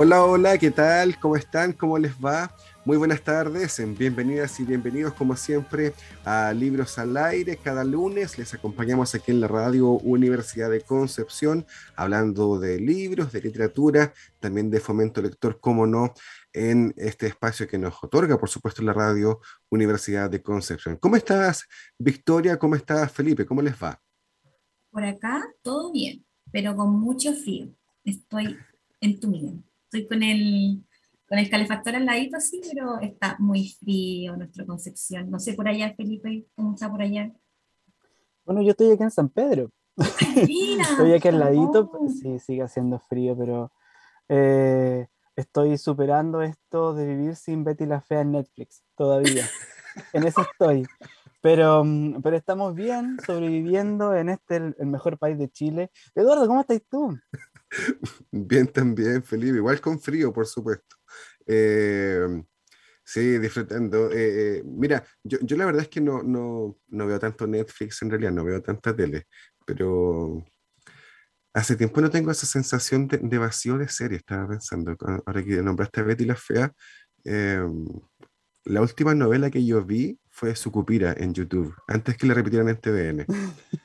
Hola, hola, ¿qué tal? ¿Cómo están? ¿Cómo les va? Muy buenas tardes, bienvenidas y bienvenidos como siempre a Libros al Aire. Cada lunes les acompañamos aquí en la radio Universidad de Concepción, hablando de libros, de literatura, también de fomento lector, como no, en este espacio que nos otorga, por supuesto, la radio Universidad de Concepción. ¿Cómo estás, Victoria? ¿Cómo estás, Felipe? ¿Cómo les va? Por acá todo bien, pero con mucho frío. Estoy en tu estoy con el, con el calefactor al ladito así, pero está muy frío nuestra Concepción. No sé por allá, Felipe, ¿cómo está por allá? Bueno, yo estoy aquí en San Pedro. estoy aquí al ladito, sí, sigue haciendo frío, pero eh, estoy superando esto de vivir sin Betty la Fea en Netflix todavía. en eso estoy. Pero, mm, pero estamos bien, sobreviviendo en este, el, mejor país de Chile. Eduardo, ¿cómo estás tú? Bien también, Felipe, igual con frío, por supuesto. Eh, sí, disfrutando. Eh, eh, mira, yo, yo, la verdad es que no, no, no, veo tanto Netflix, en realidad no veo tanta tele, pero hace tiempo no tengo esa sensación de, de vacío de serie, estaba pensando, ahora que nombraste a Betty la Fea, la última novela que yo vi fue Sucupira en YouTube, antes que le repitieran en TVN.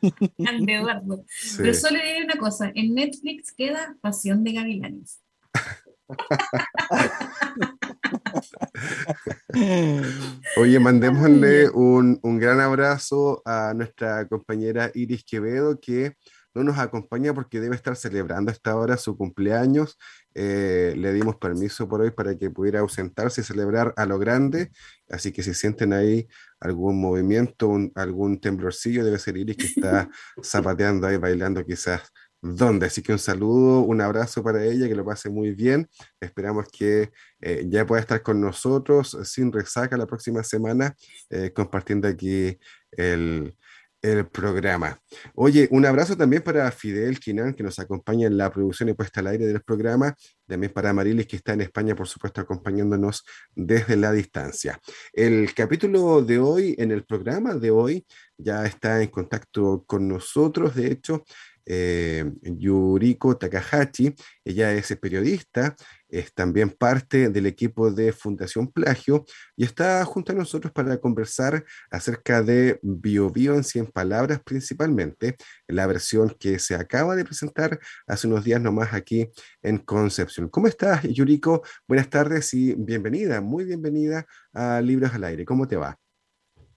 Eduardo. Pero solo diré una cosa, en Netflix queda Pasión de Gavilanes. Oye, mandémosle un, un, gran abrazo a nuestra compañera Iris Quevedo, que no nos acompaña porque debe estar celebrando a esta hora su cumpleaños. Eh, le dimos permiso por hoy para que pudiera ausentarse y celebrar a lo grande. Así que si sienten ahí algún movimiento, algún temblorcillo, debe ser Iris que está zapateando ahí, bailando quizás ¿Dónde? Así que un saludo, un abrazo para ella, que lo pase muy bien. Esperamos que eh, ya pueda estar con nosotros sin resaca la próxima semana, eh, compartiendo aquí el, el programa. Oye, un abrazo también para Fidel Quinan, que nos acompaña en la producción y puesta al aire del programa, también para Marilis, que está en España, por supuesto, acompañándonos desde la distancia. El capítulo de hoy, en el programa de hoy, ya está en contacto con nosotros, de hecho, eh, Yuriko Takahashi. Ella es periodista, es también parte del equipo de Fundación Plagio y está junto a nosotros para conversar acerca de Bio, Bio en 100 palabras principalmente, la versión que se acaba de presentar hace unos días nomás aquí en Concepción. ¿Cómo estás, Yuriko? Buenas tardes y bienvenida, muy bienvenida a Libros al Aire. ¿Cómo te va?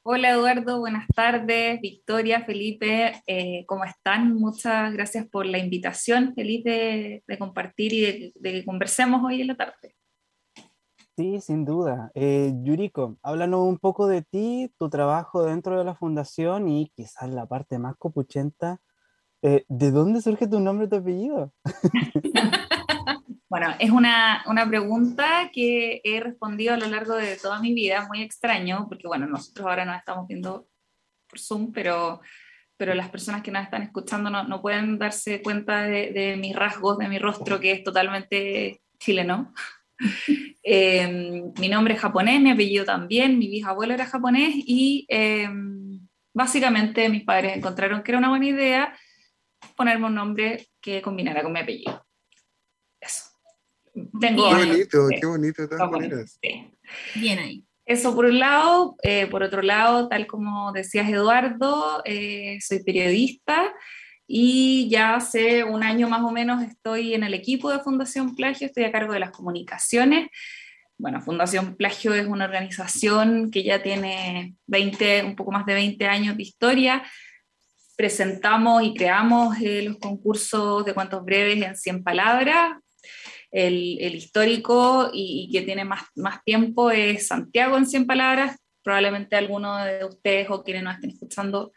Hola Eduardo, buenas tardes. Victoria, Felipe, eh, ¿cómo están? Muchas gracias por la invitación. Feliz de, compartir y de, que conversemos hoy en la tarde. Sí, sin duda. Eh, Yuriko, háblanos un poco de ti, tu trabajo dentro de la fundación y quizás la parte más copuchenta. Eh, ¿De dónde surge tu nombre y tu apellido? Bueno, es una, una, pregunta que he respondido a lo largo de toda mi vida, muy extraño, porque bueno, nosotros ahora nos estamos viendo por Zoom, pero, pero las personas que nos están escuchando no, no pueden darse cuenta de, de, mis rasgos, de mi rostro, que es totalmente chileno. eh, mi nombre es japonés, mi apellido también, mi bisabuelo era japonés y eh, básicamente mis padres encontraron que era una buena idea ponerme un nombre que combinara con mi apellido. Eso qué bonito, qué bonito de todas maneras. Bien ahí. Eso por un lado. Eh, por otro lado, tal como decías Eduardo, eh, soy periodista y ya hace un año más o menos estoy en el equipo de Fundación Plagio, estoy a cargo de las comunicaciones. Bueno, Fundación Plagio es una organización que ya tiene 20, un poco más de 20 años de historia. Presentamos y creamos eh, los concursos de cuentos breves en 100 palabras, el, histórico y, que tiene más, más tiempo es Santiago en 100 palabras. Probablemente alguno de ustedes o quienes nos estén escuchando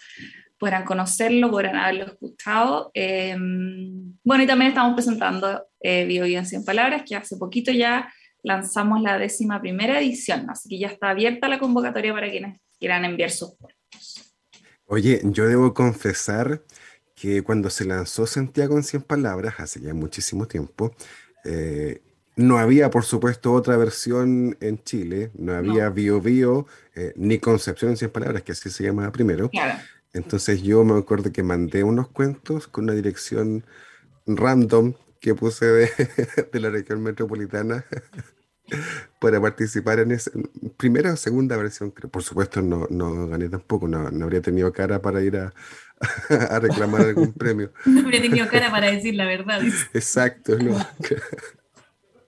podrán conocerlo, podrán haberlo escuchado. Em, bueno, y también estamos presentando eh, Bio en 100 Palabras, que hace poquito ya lanzamos la décima primera edición, así que ya está abierta la convocatoria para quienes quieran enviar sus cuentos. Oye, yo debo confesar que cuando se lanzó Santiago en 100 Palabras, hace ya muchísimo tiempo, eh, no había, por supuesto, otra versión en Chile, no había Bio Bio, eh, ni Concepción en 100 Palabras, que así se llama primero. Entonces yo me acuerdo que mandé unos cuentos con una dirección random que puse de, la región metropolitana para participar en esa primera o segunda versión. Por supuesto no, no gané tampoco, no, habría tenido cara para ir a, a reclamar algún premio. No habría tenido cara para decir la verdad. Exacto, no.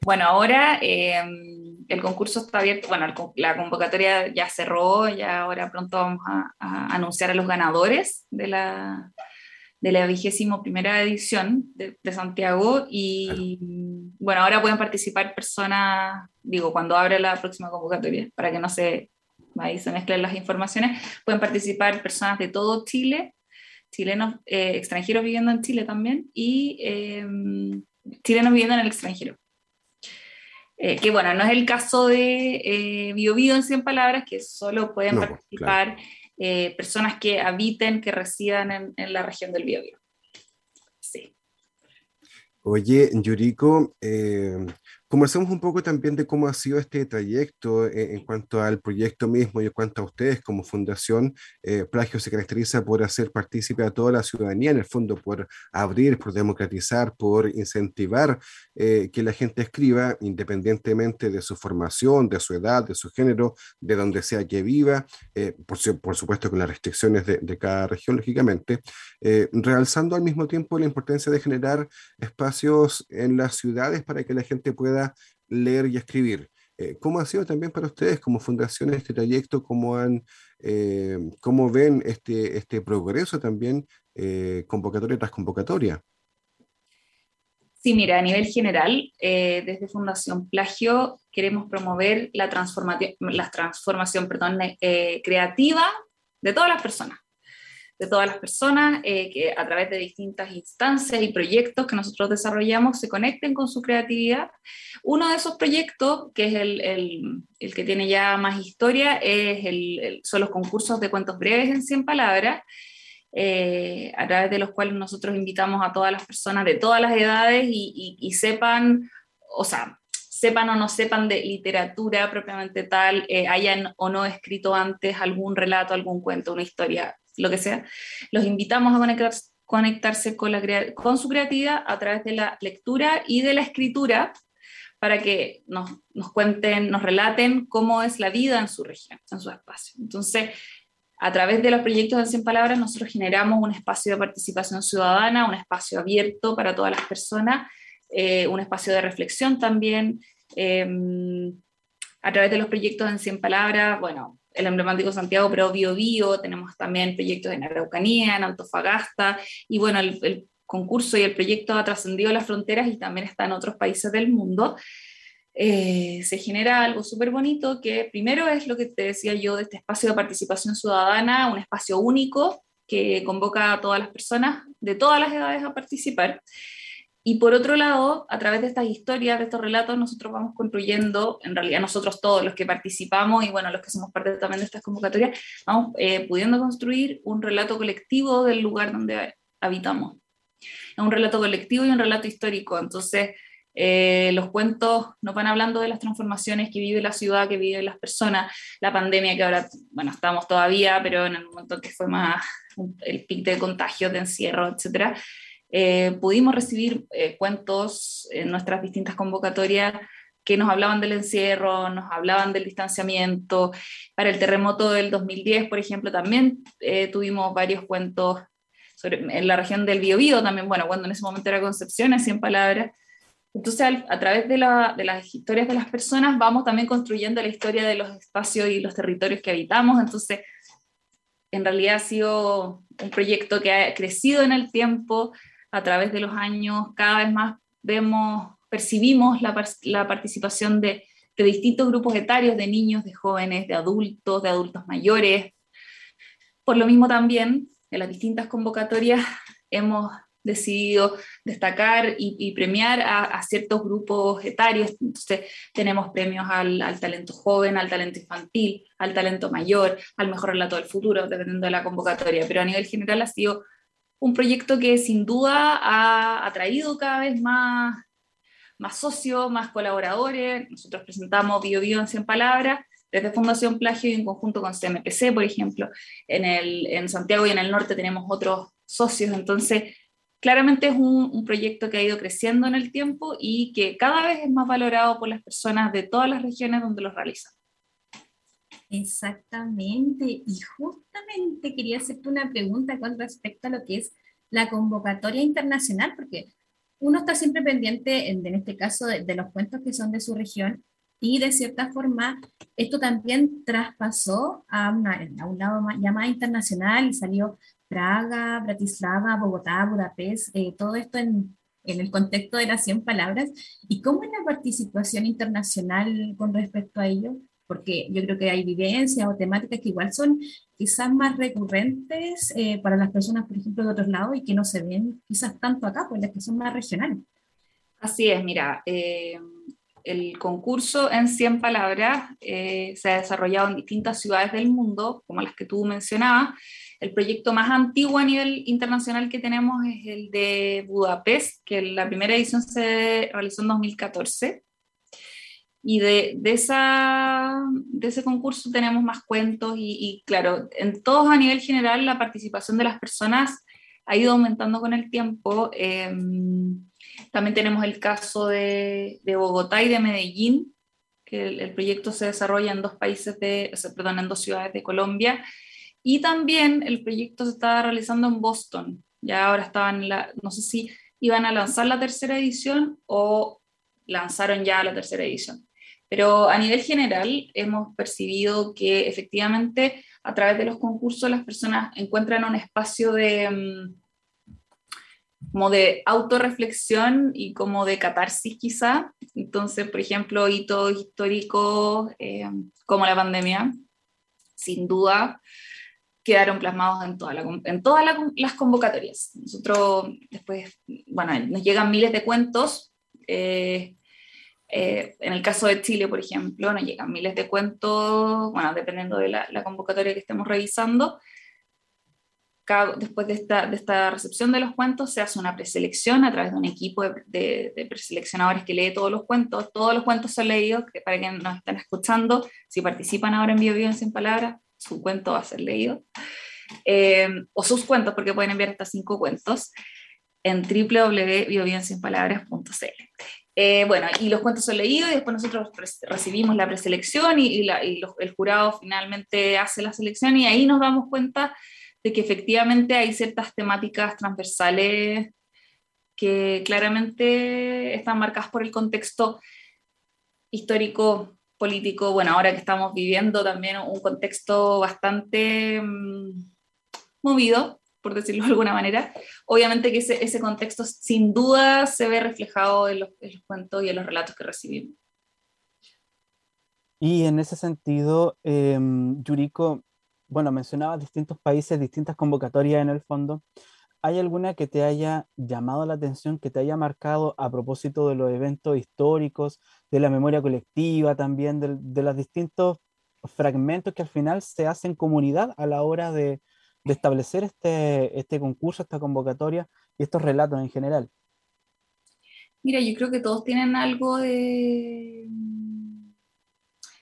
Bueno, ahora em, el concurso está abierto, bueno, la convocatoria ya cerró, ya ahora pronto vamos a, anunciar a los ganadores de la, de la vigésimo primera edición de, Santiago y bueno, ahora pueden participar personas, digo, cuando abre la próxima convocatoria, para que no se, ahí se mezclen las informaciones, pueden participar personas de todo Chile, chilenos, eh, extranjeros viviendo en Chile también y em, chilenos viviendo en el extranjero. Eh, que bueno, no es el caso de eh, Bio, en 100 palabras, que solo pueden participar eh, personas que habiten, que residan en, la región del Bio, Sí. Oye, Yuriko, eh, Conversemos un poco también de cómo ha sido este trayecto eh, en, cuanto al proyecto mismo y en cuanto a ustedes como fundación. Eh, Plagio se caracteriza por hacer partícipe a toda la ciudadanía, en el fondo por abrir, por democratizar, por incentivar eh, que la gente escriba independientemente de su formación, de su edad, de su género, de donde sea que viva, por, por, supuesto con las restricciones de, de cada región, lógicamente, realzando al mismo tiempo la importancia de generar espacios en las ciudades para que la gente pueda leer y escribir. Eh, ¿Cómo ha sido también para ustedes como fundación este trayecto? ¿Cómo, han, eh, cómo ven este, este progreso también eh, convocatoria tras convocatoria? Sí, mira, a nivel general, desde Fundación Plagio queremos promover la transformación, la transformación perdón, creativa de todas las personas de todas las personas eh, que a través de distintas instancias y proyectos que nosotros desarrollamos se conecten con su creatividad. Uno de esos proyectos, que es el, el, que tiene ya más historia, es el, son los concursos de cuentos breves en 100 palabras, eh, a través de los cuales nosotros invitamos a todas las personas de todas las edades y, y, sepan, o sea, sepan o no sepan de literatura propiamente tal, eh, hayan o no escrito antes algún relato, algún cuento, una historia lo que sea, los invitamos a conectarse con, la, su creatividad a través de la lectura y de la escritura para que nos, nos, cuenten, nos relaten cómo es la vida en su región, en su espacio. Entonces, a través de los proyectos de 100 palabras, nosotros generamos un espacio de participación ciudadana, un espacio abierto para todas las personas, eh, un espacio de reflexión también. Em, a través de los proyectos en 100 palabras, bueno, el emblemático Santiago, pero Bio Bio, tenemos también proyectos en Araucanía, en Antofagasta, y bueno, el, concurso y el proyecto ha trascendido las fronteras y también está en otros países del mundo. Eh, se genera algo súper bonito que primero es lo que te decía yo de este espacio de participación ciudadana, un espacio único que convoca a todas las personas de todas las edades a participar. Y por otro lado, a través de estas historias, de estos relatos, nosotros vamos construyendo, en realidad nosotros todos los que participamos y bueno, los que somos parte también de estas convocatorias, vamos eh, pudiendo construir un relato colectivo del lugar donde habitamos. Es un relato colectivo y un relato histórico. Entonces, eh, los cuentos nos van hablando de las transformaciones que vive la ciudad, que viven las personas, la pandemia que ahora, bueno, estamos todavía, pero en el momento que fue más el pic de contagios, de encierro, etcétera, eh, pudimos recibir eh, cuentos en nuestras distintas convocatorias que nos hablaban del encierro, nos hablaban del distanciamiento. Para el terremoto del 2010, por ejemplo, también eh, tuvimos varios cuentos sobre, en la región del Biobío también, bueno, cuando en ese momento era Concepción, en 100 palabras. Entonces, a, través de, de, las historias de las personas, vamos también construyendo la historia de los espacios y los territorios que habitamos. Entonces, en realidad ha sido un proyecto que ha crecido en el tiempo, a través de los años cada vez más vemos, percibimos la, la participación de, de, distintos grupos etarios, de niños, de jóvenes, de adultos, de adultos mayores. Por lo mismo también en las distintas convocatorias hemos decidido destacar y, premiar a, ciertos grupos etarios. Entonces, tenemos premios al, talento joven, al talento infantil, al talento mayor, al mejor relato del futuro, dependiendo de la convocatoria. Pero a nivel general ha sido un proyecto que sin duda ha atraído cada vez más, más socios, más colaboradores. Nosotros presentamos Bio Bio en 100 palabras desde Fundación Plagio y en conjunto con CMPC, por ejemplo. En, el, en Santiago y en el norte tenemos otros socios. Entonces, claramente es un, proyecto que ha ido creciendo en el tiempo y que cada vez es más valorado por las personas de todas las regiones donde lo realizan. Exactamente, y justamente quería hacerte una pregunta con respecto a lo que es la convocatoria internacional, porque uno está siempre pendiente, en, este caso, de, los cuentos que son de su región, y de cierta forma esto también traspasó a, a un lado ya más internacional y salió Praga, Bratislava, Bogotá, Budapest, eh, todo esto en, en, el contexto de las 100 palabras. ¿Y cómo es la participación internacional con respecto a ello? Porque yo creo que hay vivencias o temáticas que igual son quizás más recurrentes eh, para las personas, por ejemplo, de otros lados y que no se ven quizás tanto acá, pues las que son más regionales. Así es, mira, eh, el concurso en 100 palabras se ha desarrollado en distintas ciudades del mundo, como las que tú mencionabas, el proyecto más antiguo a nivel internacional que tenemos es el de Budapest, que la primera edición se realizó en 2014. Y de, de, esa, de ese concurso tenemos más cuentos y, claro, en todos a nivel general la participación de las personas ha ido aumentando con el tiempo. Em, también tenemos el caso de, de, Bogotá y de Medellín, que el, el, proyecto se desarrolla en dos países de, perdón, en dos ciudades de Colombia y también el proyecto se estaba realizando en Boston. Ya ahora estaban, la, no sé si iban a lanzar la tercera edición o lanzaron ya la tercera edición. Pero a nivel general hemos percibido que efectivamente a través de los concursos las personas encuentran un espacio de, mm, como de autorreflexión y como de catarsis quizá. Entonces, por ejemplo, hitos históricos eh, como la pandemia, sin duda, quedaron plasmados en, toda en todas las convocatorias. Nosotros después, bueno, nos llegan miles de cuentos. Eh, eh, en el caso de Chile, por ejemplo, nos llegan miles de cuentos, bueno, dependiendo de la, convocatoria que estemos revisando. después de esta, de esta, recepción de los cuentos, se hace una preselección a través de un equipo de, de, preseleccionadores que lee todos los cuentos. Todos los cuentos son leídos, que para quienes nos están escuchando, si participan ahora en Bio en 100 Palabras, su cuento va a ser leído, eh, o sus cuentos, porque pueden enviar hasta cinco cuentos, en www.biobiensinpalabras.cl. Eh, bueno, y los cuentos son leídos y después nosotros recibimos la preselección y, el jurado finalmente hace la selección y ahí nos damos cuenta de que efectivamente hay ciertas temáticas transversales que claramente están marcadas por el contexto histórico político, bueno, ahora que estamos viviendo también un contexto bastante mm, movido, por decirlo de alguna manera, obviamente que ese, ese contexto sin duda se ve reflejado en los, cuentos y en los relatos que recibimos. Y en ese sentido, em, Yuriko, bueno, mencionaba distintos países, distintas convocatorias en el fondo. ¿Hay alguna que te haya llamado la atención, que te haya marcado a propósito de los eventos históricos, de la memoria colectiva también, de, los distintos fragmentos que al final se hacen comunidad a la hora de, establecer este, este concurso, esta convocatoria y estos relatos en general? Mira, yo creo que todos tienen algo de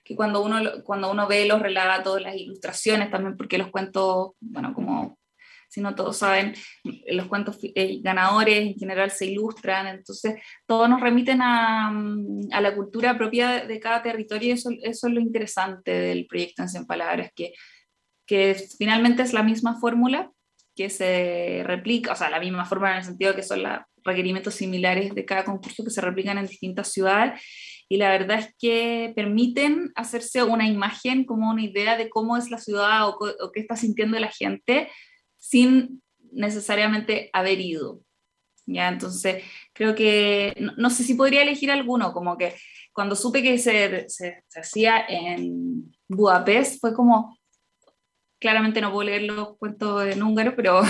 que cuando uno, cuando uno ve los relatos, las ilustraciones también, porque los cuentos, bueno, como si no todos saben, los cuentos eh, ganadores en general se ilustran, entonces todos nos remiten a, mm, a la cultura propia de cada territorio y eso, eso, es lo interesante del proyecto en 100 palabras, que, que finalmente es la misma fórmula que se replica, o sea, la misma fórmula en el sentido que son los requerimientos similares de cada concurso que se replican en distintas ciudades y la verdad es que permiten hacerse una imagen, como una idea de cómo es la ciudad o, qué está sintiendo la gente sin necesariamente haber ido. ¿ya? Entonces, creo que, no, sé si podría elegir alguno, como que cuando supe que se, hacía en Budapest, fue como, claramente no puedo leer los cuentos en húngaro, pero,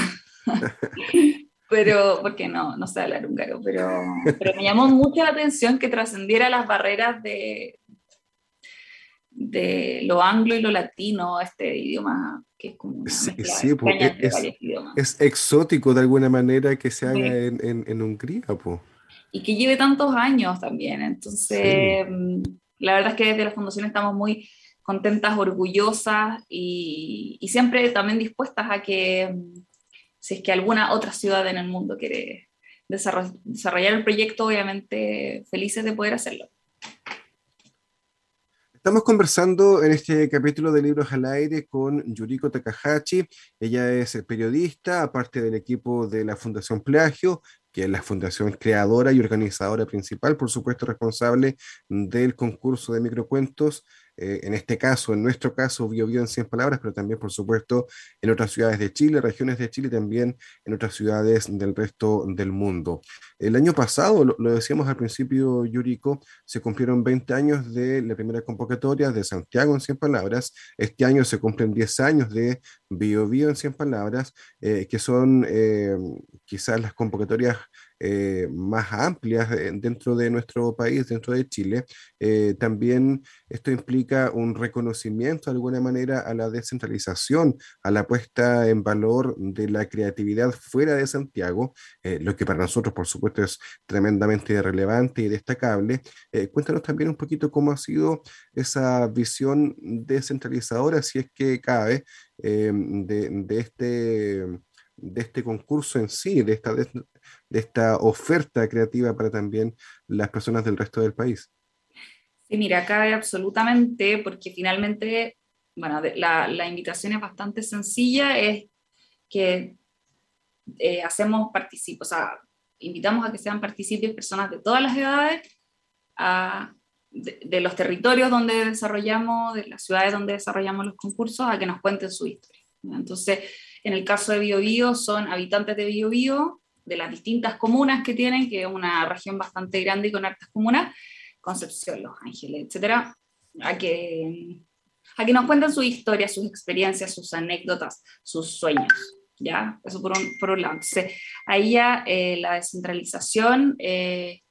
pero porque no, no sé hablar húngaro, pero, pero me llamó mucho la atención que trascendiera las barreras de, de lo anglo y lo latino, este idioma que es como sí, sí, es, es, exótico de alguna manera que se haga en, en, en, Hungría. pues Y que lleve tantos años también. Entonces, mm, la verdad es que desde la Fundación estamos muy contentas, orgullosas y, siempre también dispuestas a que, mm, si es que alguna otra ciudad en el mundo quiere desarrollar el proyecto, obviamente felices de poder hacerlo. Estamos conversando en este capítulo de Libros al Aire con Yuriko Takahashi. Ella es periodista, aparte del equipo de la Fundación Plagio, que es la fundación creadora y organizadora principal, por supuesto responsable del concurso de microcuentos eh, en este caso, en nuestro caso, Bio Bio en 100 palabras, pero también, por supuesto, en otras ciudades de Chile, regiones de Chile, también en otras ciudades del resto del mundo. El año pasado, lo, decíamos al principio, Yuriko, se cumplieron 20 años de la primera convocatoria de Santiago en 100 palabras. Este año se cumplen 10 años de Bio Bio en 100 palabras, eh, que son eh, quizás las convocatorias eh, más amplias dentro de nuestro país, dentro de Chile. Eh, también esto implica un reconocimiento de alguna manera a la descentralización, a la puesta en valor de la creatividad fuera de Santiago, eh, lo que para nosotros, por supuesto, es tremendamente relevante y destacable. cuéntanos también un poquito cómo ha sido esa visión descentralizadora, si es que cabe, de, de este de este concurso en sí, de esta, de, esta oferta creativa para también las personas del resto del país. Sí, mira, cabe absolutamente, porque finalmente, bueno, la, la invitación es bastante sencilla, es que eh, hacemos participos, o sea, invitamos a que sean partícipes personas de todas las edades, a, de, de, los territorios donde desarrollamos, de las ciudades donde desarrollamos los concursos, a que nos cuenten su historia. Entonces, en el caso de Biobío, son habitantes de Biobío, de las distintas comunas que tienen, que es una región bastante grande y con hartas comunas, Concepción, Los Ángeles, etcétera, a que, a que nos cuenten su historia, sus experiencias, sus anécdotas, sus sueños. ¿Ya? Eso por un, por un lado. Entonces, ahí ya eh, la descentralización, eh,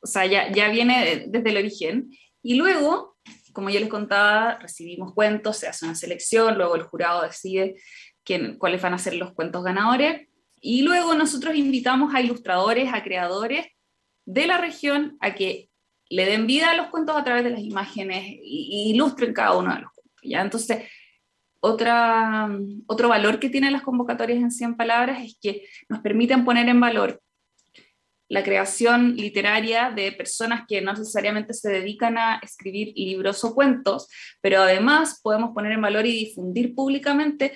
o sea, ya, ya viene desde el origen. Y luego, como yo les contaba, recibimos cuentos, se hace una selección, luego el jurado decide quién, cuáles van a ser los cuentos ganadores, y luego nosotros invitamos a ilustradores, a creadores de la región a que le den vida a los cuentos a través de las imágenes y, ilustren cada uno de los cuentos. ¿ya? Entonces, otra, otro valor que tienen las convocatorias en 100 palabras es que nos permiten poner en valor la creación literaria de personas que no necesariamente se dedican a escribir libros o cuentos, pero además podemos poner en valor y difundir públicamente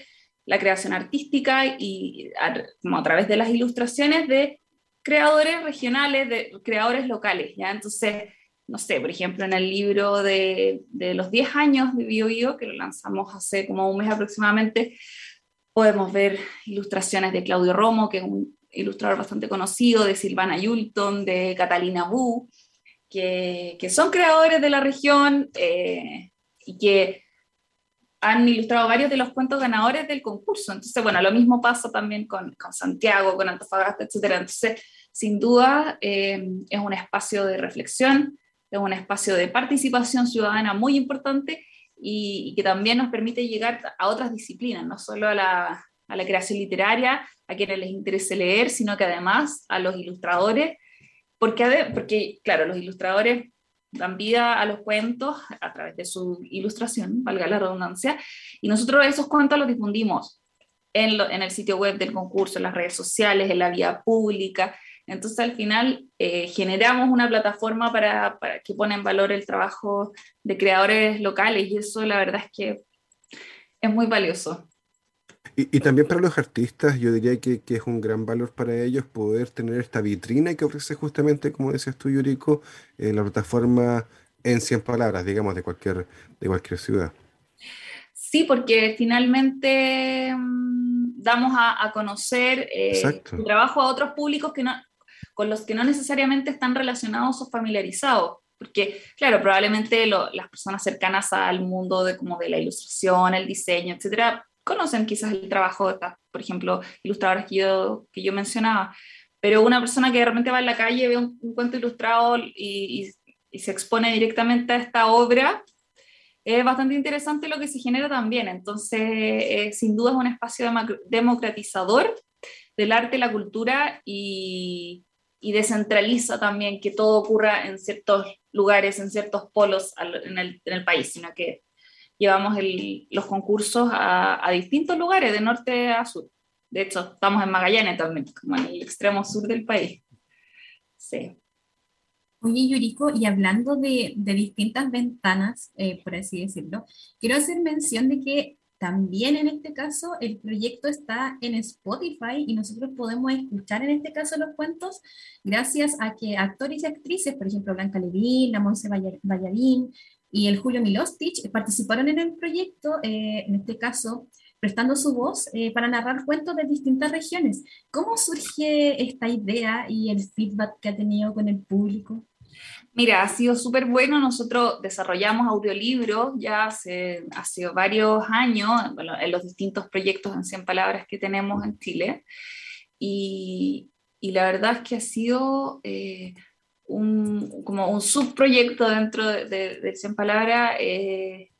la creación artística y a, a través de las ilustraciones de creadores regionales, de creadores locales, ¿ya? Entonces, no sé, por ejemplo, en el libro de, de los 10 años de Bio, Bio que lo lanzamos hace como un mes aproximadamente, podemos ver ilustraciones de Claudio Romo, que es un ilustrador bastante conocido, de Silvana Yulton, de Catalina Bu, que, que son creadores de la región eh, y que han ilustrado varios de los cuentos ganadores del concurso. Entonces, bueno, lo mismo pasa también con, con Santiago, con Antofagasta, etc. Entonces, sin duda, eh, es un espacio de reflexión, es un espacio de participación ciudadana muy importante y, que también nos permite llegar a otras disciplinas, no solo a la, a la creación literaria, a quienes les interese leer, sino que además a los ilustradores, porque, porque claro, los ilustradores dan vida a los cuentos a través de su ilustración, valga la redundancia, y nosotros esos cuentos los difundimos en, en el sitio web del concurso, en las redes sociales, en la vía pública. Entonces al final eh, generamos una plataforma para, para, que pone en valor el trabajo de creadores locales y eso la verdad es que es muy valioso. Y, y, también para los artistas, yo diría que, que, es un gran valor para ellos poder tener esta vitrina que ofrece justamente, como decías tú, Yuriko, eh, la plataforma en 100 palabras, digamos, de cualquier, de cualquier ciudad. Sí, porque finalmente mmm, damos a, a conocer eh, el trabajo a otros públicos que no, con los que no necesariamente están relacionados o familiarizados. porque claro, probablemente las personas cercanas al mundo de, como de la ilustración, el diseño, etcétera, conocen quizás el trabajo de estas, por ejemplo, ilustradores que yo, que yo mencionaba, pero una persona que de repente va en la calle, ve un, cuento ilustrado y, y, se expone directamente a esta obra, es bastante interesante lo que se genera también. Entonces, eh, sin duda es un espacio democratizador del arte, la cultura y, y, descentraliza también que todo ocurra en ciertos lugares, en ciertos polos en el, en el país, sino que llevamos el, los concursos a, a distintos lugares, de norte a sur. De hecho, estamos en Magallanes también, como en el extremo sur del país. Sí. Oye, Yuriko, y hablando de, de distintas ventanas, eh, por así decirlo, quiero hacer mención de que también en este caso el proyecto está en Spotify y nosotros podemos escuchar en este caso los cuentos gracias a que actores y actrices, por ejemplo Blanca Levín, la Monse Ballarín y el Julio Milostich participaron en el proyecto, eh, en este caso prestando su voz eh, para narrar cuentos de distintas regiones. ¿Cómo surge esta idea y el feedback que ha tenido con el público? Mira, ha sido súper bueno. Nosotros desarrollamos audiolibros ya hace, varios años en los distintos proyectos en 100 palabras que tenemos en Chile. Y, y la verdad es que ha sido eh, un, como un subproyecto dentro de, de, de 100 palabras. Eh,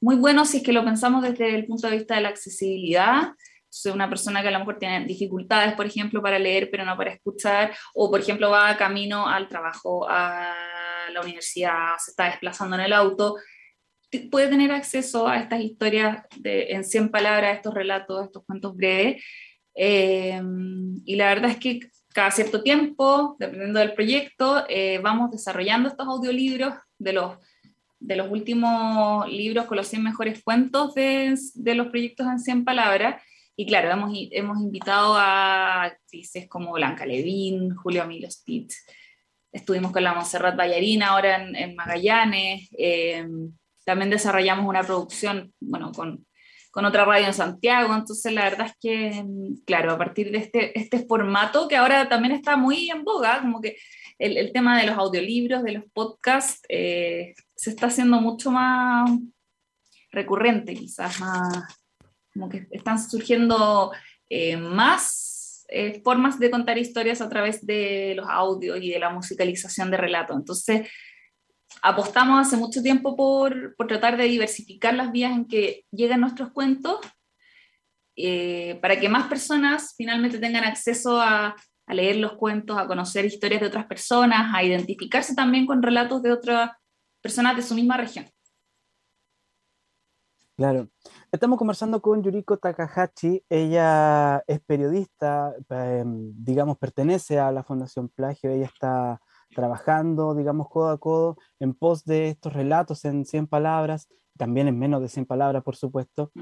muy bueno si es que lo pensamos desde el punto de vista de la accesibilidad. Entonces, una persona que a lo mejor tiene dificultades, por ejemplo, para leer, pero no para escuchar, o por ejemplo va camino al trabajo, a la universidad, se está desplazando en el auto, puede tener acceso a estas historias de, en 100 palabras, estos relatos, estos cuentos breves. Eh, y la verdad es que cada cierto tiempo, dependiendo del proyecto, eh, vamos desarrollando estos audiolibros de los de los últimos libros con los 100 mejores cuentos de, de los proyectos en 100 palabras. Y claro, hemos, hemos invitado a actrices como Blanca Levín, Julio Milo Spitz, estuvimos con la Montserrat Ballarina ahora en, Magallanes, eh, también desarrollamos una producción, bueno, con, con, otra radio en Santiago, entonces la verdad es que, claro, a partir de este, este formato que ahora también está muy en boga, como que el, el tema de los audiolibros, de los podcasts, eh, se está haciendo mucho más recurrente, quizás más, como que están surgiendo eh, más eh, formas de contar historias a través de los audios y de la musicalización de relatos. Entonces, apostamos hace mucho tiempo por, por tratar de diversificar las vías en que llegan nuestros cuentos eh, para que más personas finalmente tengan acceso a, a, leer los cuentos, a conocer historias de otras personas, a identificarse también con relatos de otras personas de su misma región. Claro. Estamos conversando con Yuriko Takahashi. Ella es periodista, em, digamos, pertenece a la Fundación Plagio. Ella está trabajando, digamos, codo a codo en pos de estos relatos en 100 palabras, también en menos de 100 palabras, por supuesto,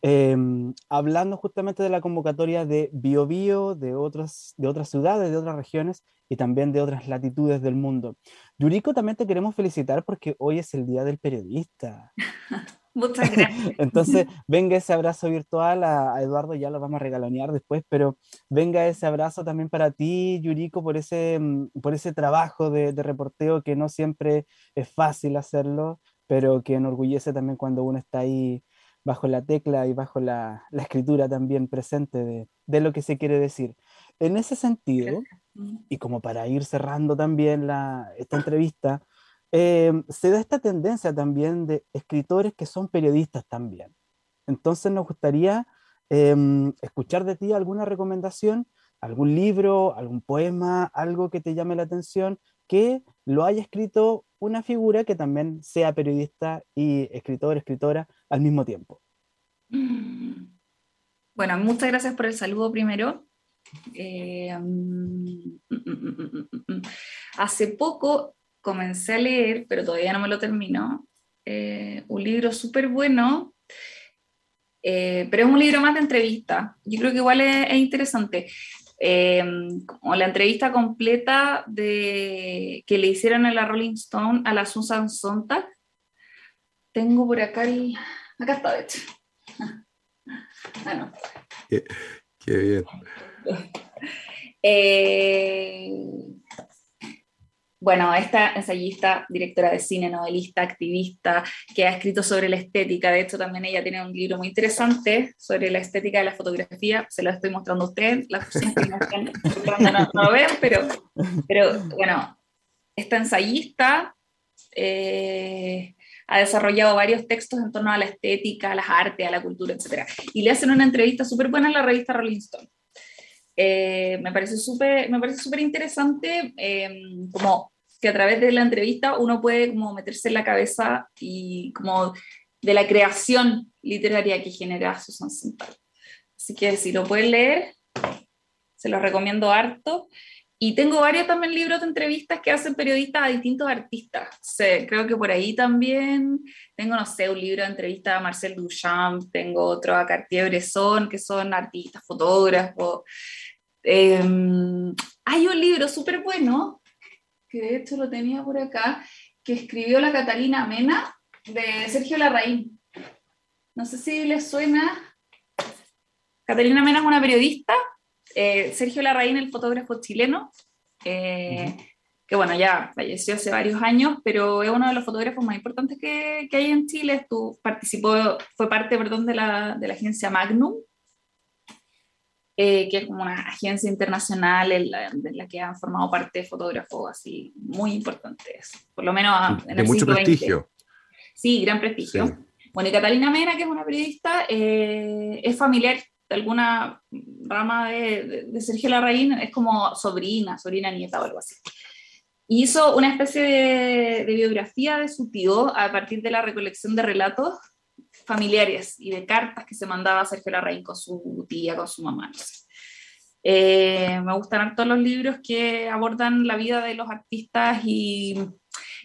em, hablando justamente de la convocatoria de Bio, Bio de, otras, de otras ciudades, de otras regiones y también de otras latitudes del mundo. Yuriko, también te queremos felicitar porque hoy es el Día del Periodista. Muchas gracias. Entonces, venga ese abrazo virtual a, Eduardo, ya lo vamos a regalonear después, pero venga ese abrazo también para ti, Yuriko, por ese, mm, por ese trabajo de, de reporteo que no siempre es fácil hacerlo, pero que enorgullece también cuando uno está ahí bajo la tecla y bajo la, la escritura también presente de, de, lo que se quiere decir. En ese sentido, y como para ir cerrando también la, esta entrevista, eh, se da esta tendencia también de escritores que son periodistas también. Entonces nos gustaría eh, escuchar de ti alguna recomendación, algún libro, algún poema, algo que te llame la atención, que lo haya escrito una figura que también sea periodista y escritor, escritora al mismo tiempo. Bueno, muchas gracias por el saludo primero. Mm, hace poco comencé a leer, pero todavía no me lo termino, eh, un libro súper bueno, eh, pero es un libro más de entrevista. Yo creo que igual es, interesante. como la entrevista completa de, que le hicieron a la Rolling Stone a la Susan Sontag. Tengo por acá el... Acá está, de hecho. Ah, no. Qué, qué bien. Eh, bueno, esta ensayista, directora de cine, novelista, activista, que ha escrito sobre la estética, de hecho también ella tiene un libro muy interesante sobre la estética de la fotografía, se lo estoy mostrando a ustedes, las personas que no están no, no, ven, pero, pero bueno, esta ensayista eh, ha desarrollado varios textos en torno a la estética, a las artes, a la cultura, etc. Y le hacen una entrevista súper buena en la revista Rolling Stone. Eh, me parece súper me parece súper interesante eh, como que a través de la entrevista uno puede como meterse en la cabeza y como de la creación literaria que genera Susan Sontag. Así que si lo pueden leer, se los recomiendo harto. Y tengo varios también libros de entrevistas que hacen periodistas a distintos artistas. creo que por ahí también tengo, no sé, un libro de entrevistas a Marcel Duchamp, tengo otro a Cartier-Bresson, que son artistas, fotógrafos. Em, hay un libro súper bueno que de hecho lo tenía por acá, que escribió la Catalina Mena de Sergio Larraín. No sé si les suena. Catalina Mena es una periodista, eh, Sergio Larraín, el fotógrafo chileno, eh, que bueno, ya falleció hace varios años, pero es uno de los fotógrafos más importantes que, que hay en Chile. Participó, fue parte, perdón, de la, de la agencia Magnum, eh, que es como una agencia internacional en la, la, que han formado parte fotógrafos así muy importantes, por lo menos en de mucho prestigio. Sí, gran prestigio. Bueno, y Catalina Mena, que es una periodista, eh, es familiar de alguna rama de, de, Sergio Larraín, es como sobrina, sobrina nieta o algo así. Hizo una especie de, de biografía de su tío a partir de la recolección de relatos familiares y de cartas que se mandaba Sergio Larraín con su tía, con su mamá. Eh, me gustan todos los libros que abordan la vida de los artistas y,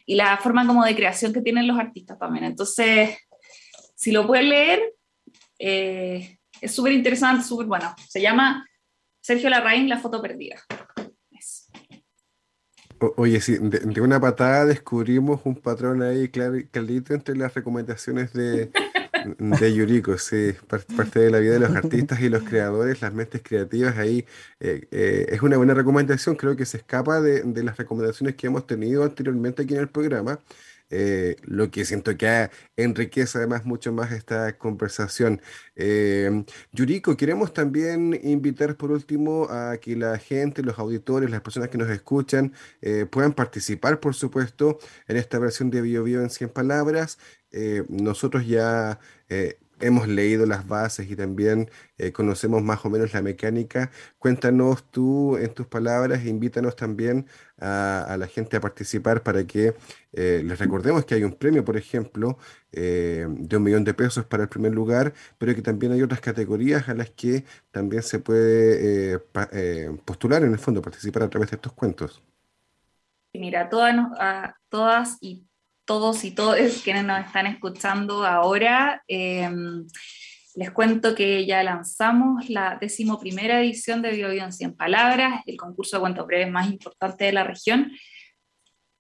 y, la forma como de creación que tienen los artistas también. Entonces, si lo pueden leer, eh, es súper interesante, súper bueno. Se llama Sergio Larraín, La foto perdida. oye, sí, de, una patada descubrimos un patrón ahí clarito entre las recomendaciones de, de Yuriko, sí, parte de la vida de los artistas y los creadores, las mentes creativas ahí. Eh, eh, es una buena recomendación, creo que se escapa de, de, las recomendaciones que hemos tenido anteriormente aquí en el programa. Eh, lo que siento que enriquece además mucho más esta conversación. Yuriko, queremos también invitar por último a que la gente, los auditores, las personas que nos escuchan, puedan participar, por supuesto, en esta versión de Bio Bio en 100 palabras. Eh, nosotros ya eh, hemos leído las bases y también eh, conocemos más o menos la mecánica. Cuéntanos tú en tus palabras, invítanos también a, la gente a participar para que les recordemos que hay un premio, por ejemplo, de un millón de pesos para el primer lugar, pero que también hay otras categorías a las que también se puede postular en el fondo, participar a través de estos cuentos. Mira, todas, todas y todos y todas quienes nos están escuchando ahora. Em, les cuento que ya lanzamos la decimoprimera edición de BioBio en 100 palabras, el concurso de cuentos breves más importante de la región.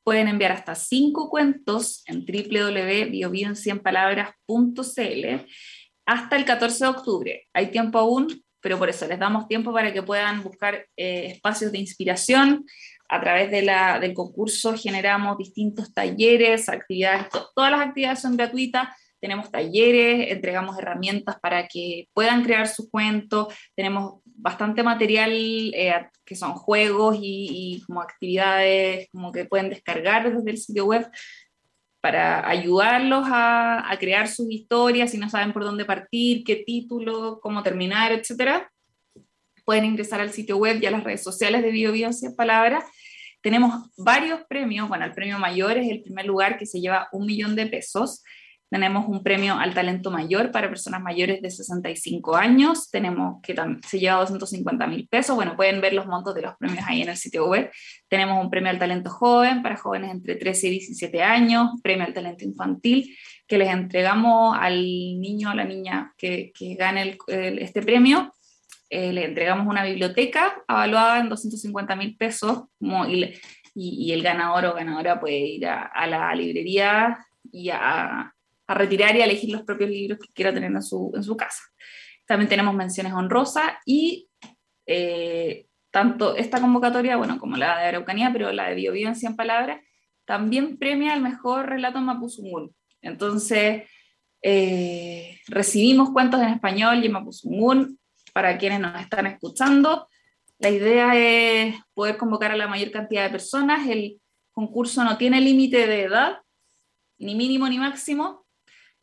Pueden enviar hasta cinco cuentos en www.biobioen100palabras.cl hasta el 14 de octubre. Hay tiempo aún, pero por eso les damos tiempo para que puedan buscar eh, espacios de inspiración, a través de la, del concurso generamos distintos talleres, actividades, todas las actividades son gratuitas, tenemos talleres, entregamos herramientas para que puedan crear su cuento, tenemos bastante material eh, que son juegos y, como actividades como que pueden descargar desde el sitio web para ayudarlos a, a, crear sus historias si no saben por dónde partir, qué título, cómo terminar, etc. Pueden ingresar al sitio web y a las redes sociales de BioBio en palabras tenemos varios premios, bueno, el premio mayor es el primer lugar que se lleva un millón de pesos. Tenemos un premio al talento mayor para personas mayores de 65 años. Tenemos que se lleva 250 mil pesos. Bueno, pueden ver los montos de los premios ahí en el sitio web. Tenemos un premio al talento joven para jóvenes entre 13 y 17 años. Premio al talento infantil que les entregamos al niño o la niña que, que gane este premio eh, le entregamos una biblioteca evaluada en 250 mil pesos y, y, el ganador o ganadora puede ir a, la librería y a, retirar y a elegir los propios libros que quiera tener en su, en su casa. También tenemos menciones honrosas y eh, tanto esta convocatoria, bueno, como la de Araucanía, pero la de Biobío en 100 palabras, también premia el mejor relato mapuzungún. Entonces, eh, recibimos cuentos en español y en mapuzungún para quienes nos están escuchando. La idea es poder convocar a la mayor cantidad de personas. El concurso no tiene límite de edad, ni mínimo ni máximo.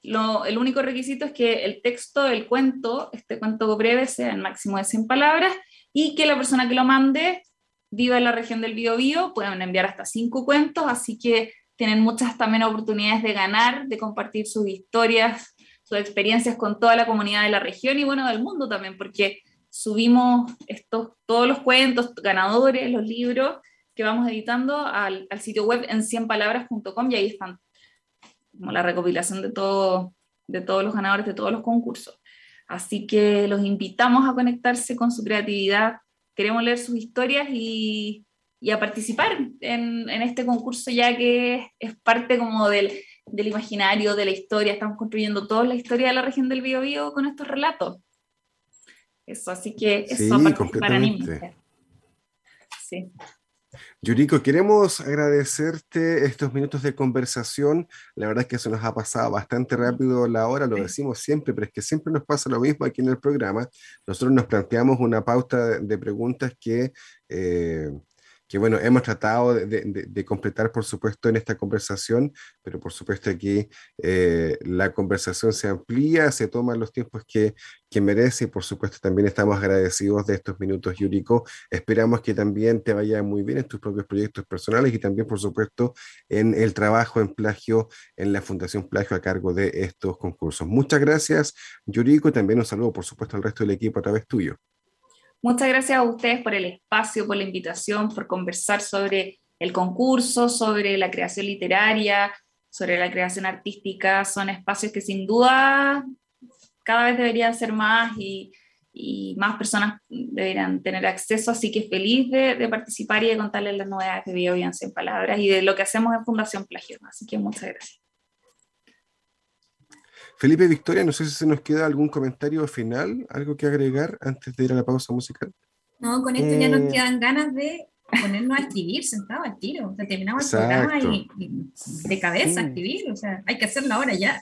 Lo, el único requisito es que el texto del cuento, este cuento breve, sea en máximo de 100 palabras y que la persona que lo mande viva en la región del Biobío. Pueden enviar hasta cinco cuentos, así que tienen muchas también oportunidades de ganar, de compartir sus historias, sus experiencias con toda la comunidad de la región y bueno, del mundo también, porque subimos estos, todos los cuentos, ganadores, los libros que vamos editando al, al sitio web en 100palabras.com y ahí están como la recopilación de, todo, de todos los ganadores de todos los concursos. Así que los invitamos a conectarse con su creatividad, queremos leer sus historias y, y a participar en, en, este concurso ya que es parte como del, del, imaginario, de la historia, estamos construyendo toda la historia de la región del Biobío con estos relatos. Eso, así que eso, sí, completamente. Sí. Yuriko, queremos agradecerte estos minutos de conversación. La verdad es que se nos ha pasado bastante rápido la hora, lo decimos siempre, pero es que siempre nos pasa lo mismo aquí en el programa. Nosotros nos planteamos una pauta de, preguntas que eh, que bueno, hemos tratado de, completar, por supuesto, en esta conversación, pero por supuesto aquí eh, la conversación se amplía, se toman los tiempos que, que, merece y por supuesto también estamos agradecidos de estos minutos, Yuriko. Esperamos que también te vaya muy bien en tus propios proyectos personales y también, por supuesto, en el trabajo en plagio, en la Fundación Plagio a cargo de estos concursos. Muchas gracias, Yuriko, y también un saludo, por supuesto, al resto del equipo a través tuyo. Muchas gracias a ustedes por el espacio, por la invitación, por conversar sobre el concurso, sobre la creación literaria, sobre la creación artística. Son espacios que sin duda cada vez deberían ser más y, más personas deberían tener acceso, así que feliz de, participar y de contarles las novedades de Biobiance en palabras y de lo que hacemos en Fundación Plagio. Así que muchas gracias. Felipe Victoria, no sé si se nos queda algún comentario final, algo que agregar antes de ir a la pausa musical. No, con esto ya nos eh, quedan ganas de ponernos a escribir sentado al tiro. O sea, terminamos el programa y, y, de cabeza a escribir. O sea, hay que hacerlo ahora ya.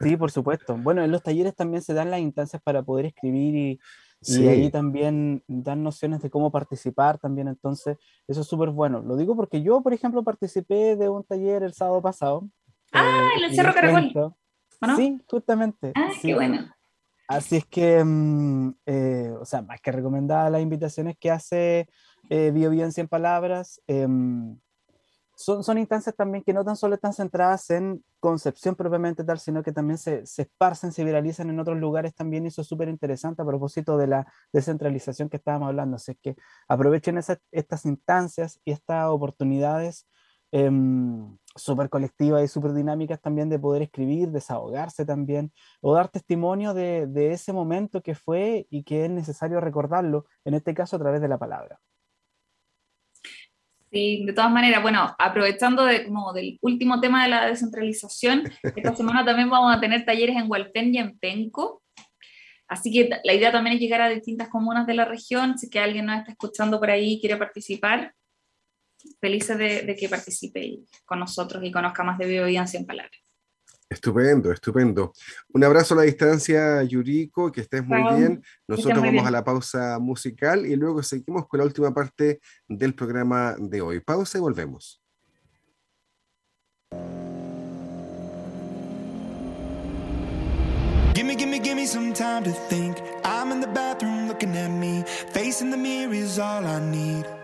Sí, por supuesto. Bueno, en los talleres también se dan las instancias para poder escribir y, sí. y ahí también dan nociones de cómo participar también. Entonces, eso es súper bueno. Lo digo porque yo, por ejemplo, participé de un taller el sábado pasado. Ah, eh, el Cerro Caracol. ¿No? Sí, justamente. Ah, sí. qué bueno. Así es que, mm, eh, o sea, más que recomendada las invitaciones que hace eh, Bio Bio en 100 palabras, eh, son, son instancias también que no tan solo están centradas en concepción propiamente tal, sino que también se, se esparcen, se viralizan en otros lugares también, y eso es súper interesante a propósito de la descentralización que estábamos hablando. Así es que aprovechen esas, estas instancias y estas oportunidades eh, súper colectivas y súper dinámicas también de poder escribir, desahogarse también, o dar testimonio de, de, ese momento que fue y que es necesario recordarlo, en este caso a través de la palabra. Sí, de todas maneras, bueno, aprovechando de, como del último tema de la descentralización, esta semana también vamos a tener talleres en Hualpén y en Penco, Así que la idea también es llegar a distintas comunas de la región, si que alguien nos está escuchando por ahí y quiere participar, felices de, de, que participe con nosotros y conozca más de biovivencia en palabras. Estupendo, estupendo. Un abrazo a la distancia, Yuriko, que estés muy wow. bien. Nosotros muy vamos bien. a la pausa musical y luego seguimos con la última parte del programa de hoy. Pausa y volvemos. Gimme, gimme, gimme some time to think. I'm in the bathroom looking at me. Facing the mirror is all I need.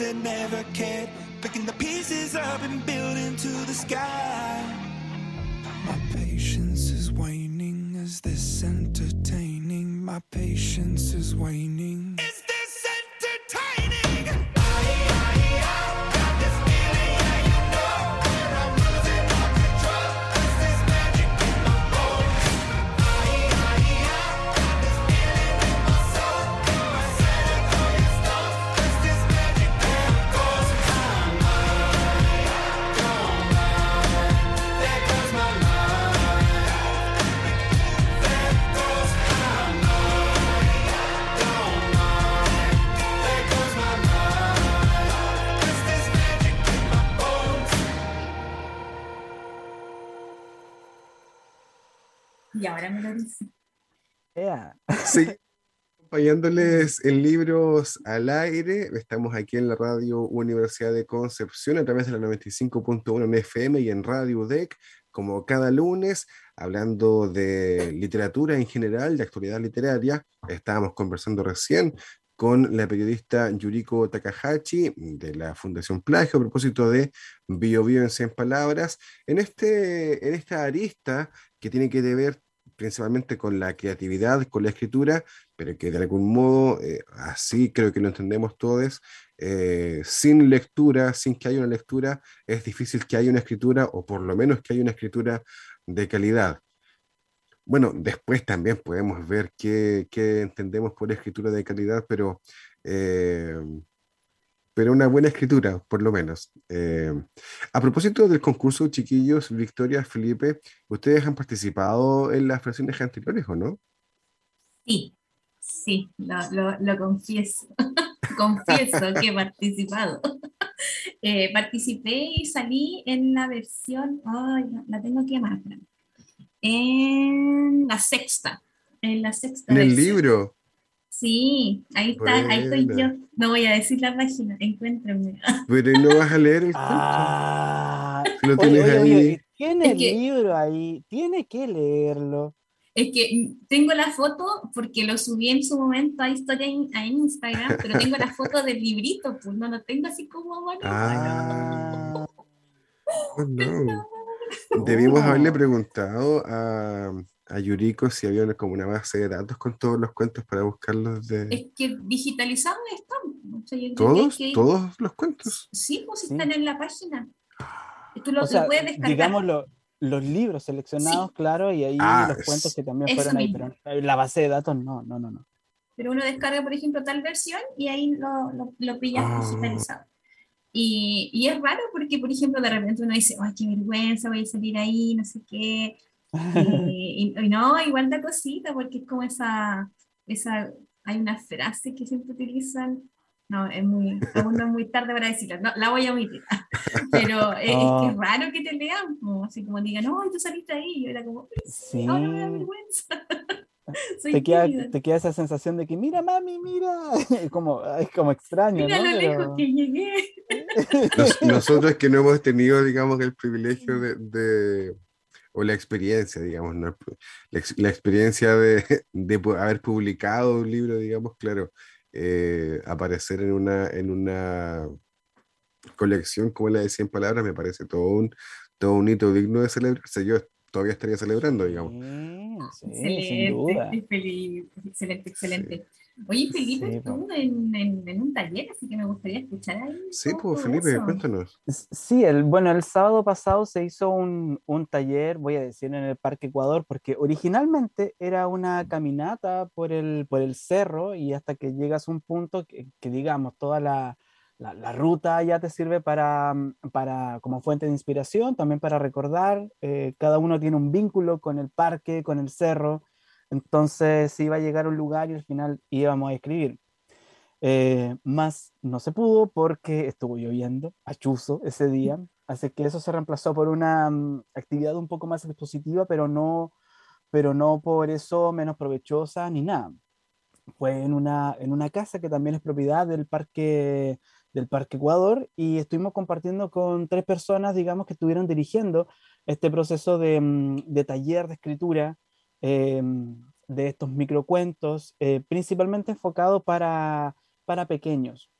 leaving the acompañándoles en libros al aire. Estamos aquí en la radio Universidad de Concepción a través de la 95.1 en FM y en Radio DEC, como cada lunes, hablando de literatura en general, de actualidad literaria. Estábamos conversando recién con la periodista Yuriko Takahashi de la Fundación Plagio a propósito de Bio Bio en 100 palabras. En, este, en esta arista que tiene que ver principalmente con la creatividad, con la escritura, pero que de algún modo, eh, así creo que lo entendemos todos, eh, sin lectura, sin que haya una lectura, es difícil que haya una escritura, o por lo menos que haya una escritura de calidad. Bueno, después también podemos ver qué, entendemos por escritura de calidad, pero, eh, pero una buena escritura, por lo menos. Eh, a propósito del concurso, chiquillos, Victoria, Felipe, ¿ustedes han participado en las versiones anteriores o no? Sí, sí, lo, lo- lo confieso. confieso que he participado. Eh, participé y salí en la versión, ay, la- la tengo que más, en la sexta. En la sexta. En el libro. Sí, ahí está, ahí estoy yo. No voy a decir la página, encuéntrenme. Pero ¿y no vas a leer el cuento? Ah, lo oye, tienes oye, ahí. oye, tiene Es el que- libro ahí, tiene que leerlo. Es que tengo la foto porque lo subí en su momento a historia en, a Instagram, pero tengo la foto del librito, pues no lo tengo así como mano. Ah, oh, no. Debimos Oh. haberle preguntado a, a Yuriko si había una, como una base de datos con todos los cuentos para buscarlos de Es que digitalizados están. o sea, todos, que todos los cuentos. Sí, pues Sí. están en la página. Tú lo, o sea, puedes descargar. digamos lo- los libros seleccionados, claro, y ahí Ah, los cuentos que también fueron ahí, mismo. pero la base de datos no, no, no, no. Pero uno descarga, por ejemplo, tal versión y ahí lo, lo, lo pillas Ah. digitalizado. Y, y es raro porque, por ejemplo, de repente uno dice, ay, qué vergüenza, voy a salir ahí, no sé qué. Y, y- y no, igual da cosita porque es como esa, esa, hay una frase que siempre utilizan. No, es muy, aún no es muy tarde para decirla, no, la voy a omitir. Pero es, es que es raro que te lean, como, así como digan, no, tú saliste ahí. Y yo era como, "Ay, sí, ahora me da vergüenza. Te queda, te queda esa sensación de que, mira, mami, mira, como, es como extraño, Mira ¿no? lo lejos Pero- que llegué. Nos- nosotros que no hemos tenido, digamos, el privilegio de, de- o la experiencia, digamos, la, ex- la experiencia de, de haber publicado un libro, digamos, claro, eh, aparecer en una, en una colección como la de 100 palabras me parece todo un, todo un hito digno de celebrarse. Yo todavía estaría celebrando, digamos. Sí, sin Excelente, duda. feliz. Excelente, excelente. Oye, Felipe Sí, estuvo en, en, en un taller, así que me gustaría escuchar ahí. Sí, pues Felipe, eso. cuéntanos. Sí, el, bueno, el sábado pasado se hizo un, un taller, voy a decir, en el Parque Ecuador, porque originalmente era una caminata por el, por el cerro y hasta que llegas a un punto que, que, digamos, toda la, la, ruta ya te sirve para, para, como fuente de inspiración, también para recordar, eh, cada uno tiene un vínculo con el parque, con el cerro, entonces iba a llegar a un lugar y al final íbamos a escribir. Eh, más no se pudo porque estuvo lloviendo a chuzo ese día, así que eso se reemplazó por una mm, actividad un poco más expositiva, pero no, pero no por eso menos provechosa ni nada. Fue en una, en una casa que también es propiedad del parque, del parque Ecuador y estuvimos compartiendo con tres personas, digamos, que estuvieron dirigiendo este proceso de, mm, de taller de escritura em, de estos microcuentos, eh, principalmente enfocado para, para pequeños.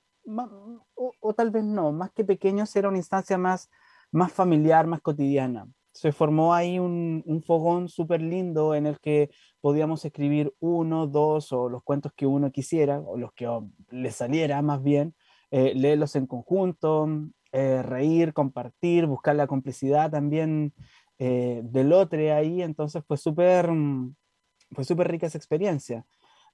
O, tal vez no, más que pequeños era una instancia más, más familiar, más cotidiana. Se formó ahí un, un fogón súper lindo en el que podíamos escribir uno, dos o los cuentos que uno quisiera, o los que le saliera más bien, eh, leerlos en conjunto, eh, reír, compartir, buscar la complicidad también eh, del otro ahí, entonces fue súper fue súper rica esa experiencia.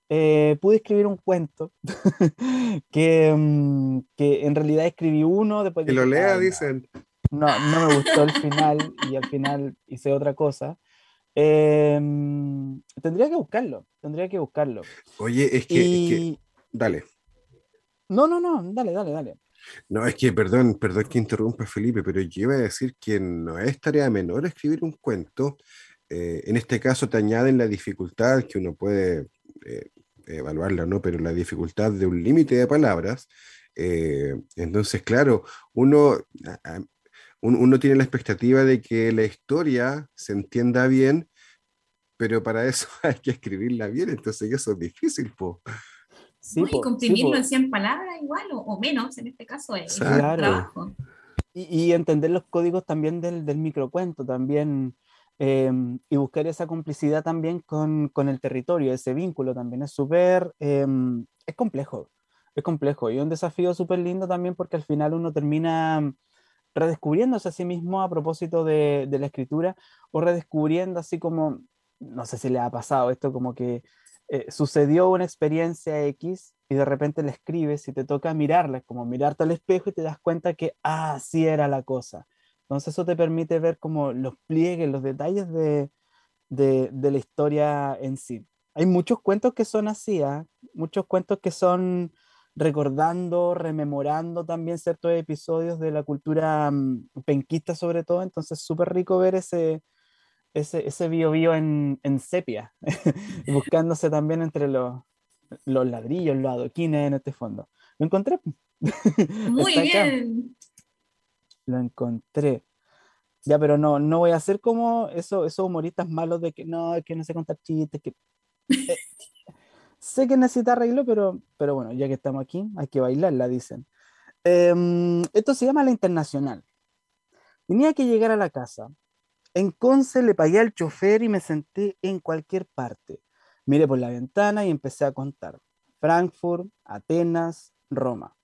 pude escribir un cuento que, mm, que, en realidad escribí uno después que lo lea, dicen. No, no me gustó el final y al final hice otra cosa. Em, tendría que buscarlo, tendría que buscarlo. Oye, es que, dale. No, no, no, dale, dale, dale. No, es que, perdón, perdón que interrumpa Felipe, pero yo iba a decir que no es tarea menor escribir un cuento. Eh, en este caso te añaden la dificultad que uno puede eh, evaluarla, ¿no? Pero la dificultad de un límite de palabras. Eh, entonces, claro, uno, uno tiene la expectativa de que la historia se entienda bien, pero para eso hay que escribirla bien, entonces eso es difícil, po. Sí, y comprimirlo en 100 palabras igual, o, menos, en este caso es trabajo. Y, entender los códigos también del, del microcuento, también, em, y buscar esa complicidad también con, con, el territorio, ese vínculo también es súper, em, es complejo, es complejo, y un desafío súper lindo también porque al final uno termina redescubriéndose a sí mismo a propósito de, de la escritura, o redescubriendo así como, no sé si le ha pasado esto, como que eh, sucedió una experiencia X y de repente la escribes y te toca mirarla, como mirarte al espejo y te das cuenta que, ah, así era la cosa. Entonces eso te permite ver como los pliegues, los detalles de, de, de la historia en sí. Hay muchos cuentos que son así, ¿ah? muchos cuentos que son recordando, rememorando también ciertos episodios de la cultura mm, penquista sobre todo, entonces súper rico ver ese, ese, ese bio bio en, en sepia, buscándose también entre los, los ladrillos, los adoquines en este fondo. Lo encontré. Muy bien. Lo encontré. Ya, pero no, no voy a hacer como eso, esos humoristas malos de que no, que no sé contar chistes, que... Eh, sé que necesita arreglo, pero, pero bueno, ya que estamos aquí, hay que bailarla, dicen. Em, esto se llama la internacional. Tenía que llegar a la casa, en Conce le pagué al chofer y me senté en cualquier parte. Miré por la ventana y empecé a contar. Frankfurt, Atenas, Roma.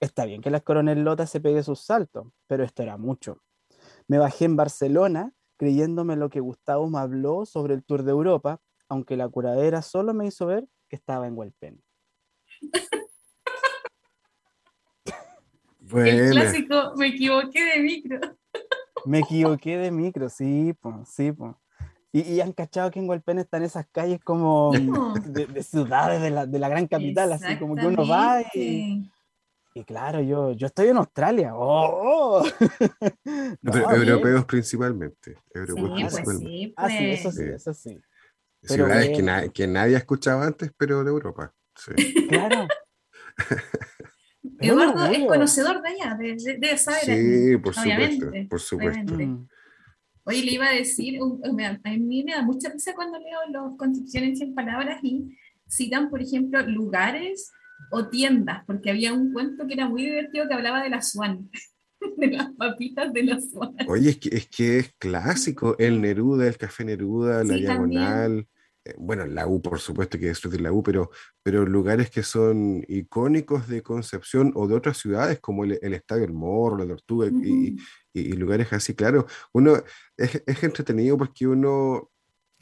Está bien que la coronelota se pegue sus saltos, pero esto era mucho. Me bajé en Barcelona creyéndome lo que Gustavo me habló sobre el Tour de Europa, aunque la curadera solo me hizo ver que estaba en Huelpen. El clásico, me equivoqué de micro. Me equivoqué de micro, sí, pues, sí, pues. Y, han cachado que en Hualpén están esas calles como de, ciudades de la, de la, gran capital, así como que uno va y, y claro, yo, yo estoy en Australia. ¡Oh! pero europeos principalmente. Europeos sí, pues principalmente. Ah, sí, eso sí, eso sí. Ciudades que, que, nadie ha escuchado antes, pero de Europa. Sí. Claro. Eduardo es conocedor de allá, debe, saber. Sí, por supuesto, por supuesto. Mm. Oye, le iba a decir, a mí me da mucha risa cuando leo los Concepciones en palabras y citan, por ejemplo, lugares o tiendas, porque había un cuento que era muy divertido que hablaba de la Swan, de las papitas de la Swan. Oye, es que es, que es clásico, el Neruda, el Café Neruda, la Diagonal. Bueno, la U, por supuesto que es la U, pero, pero lugares que son icónicos de Concepción o de otras ciudades, como el, Estadio El Morro, la Tortuga y, lugares así, claro, uno es, entretenido porque uno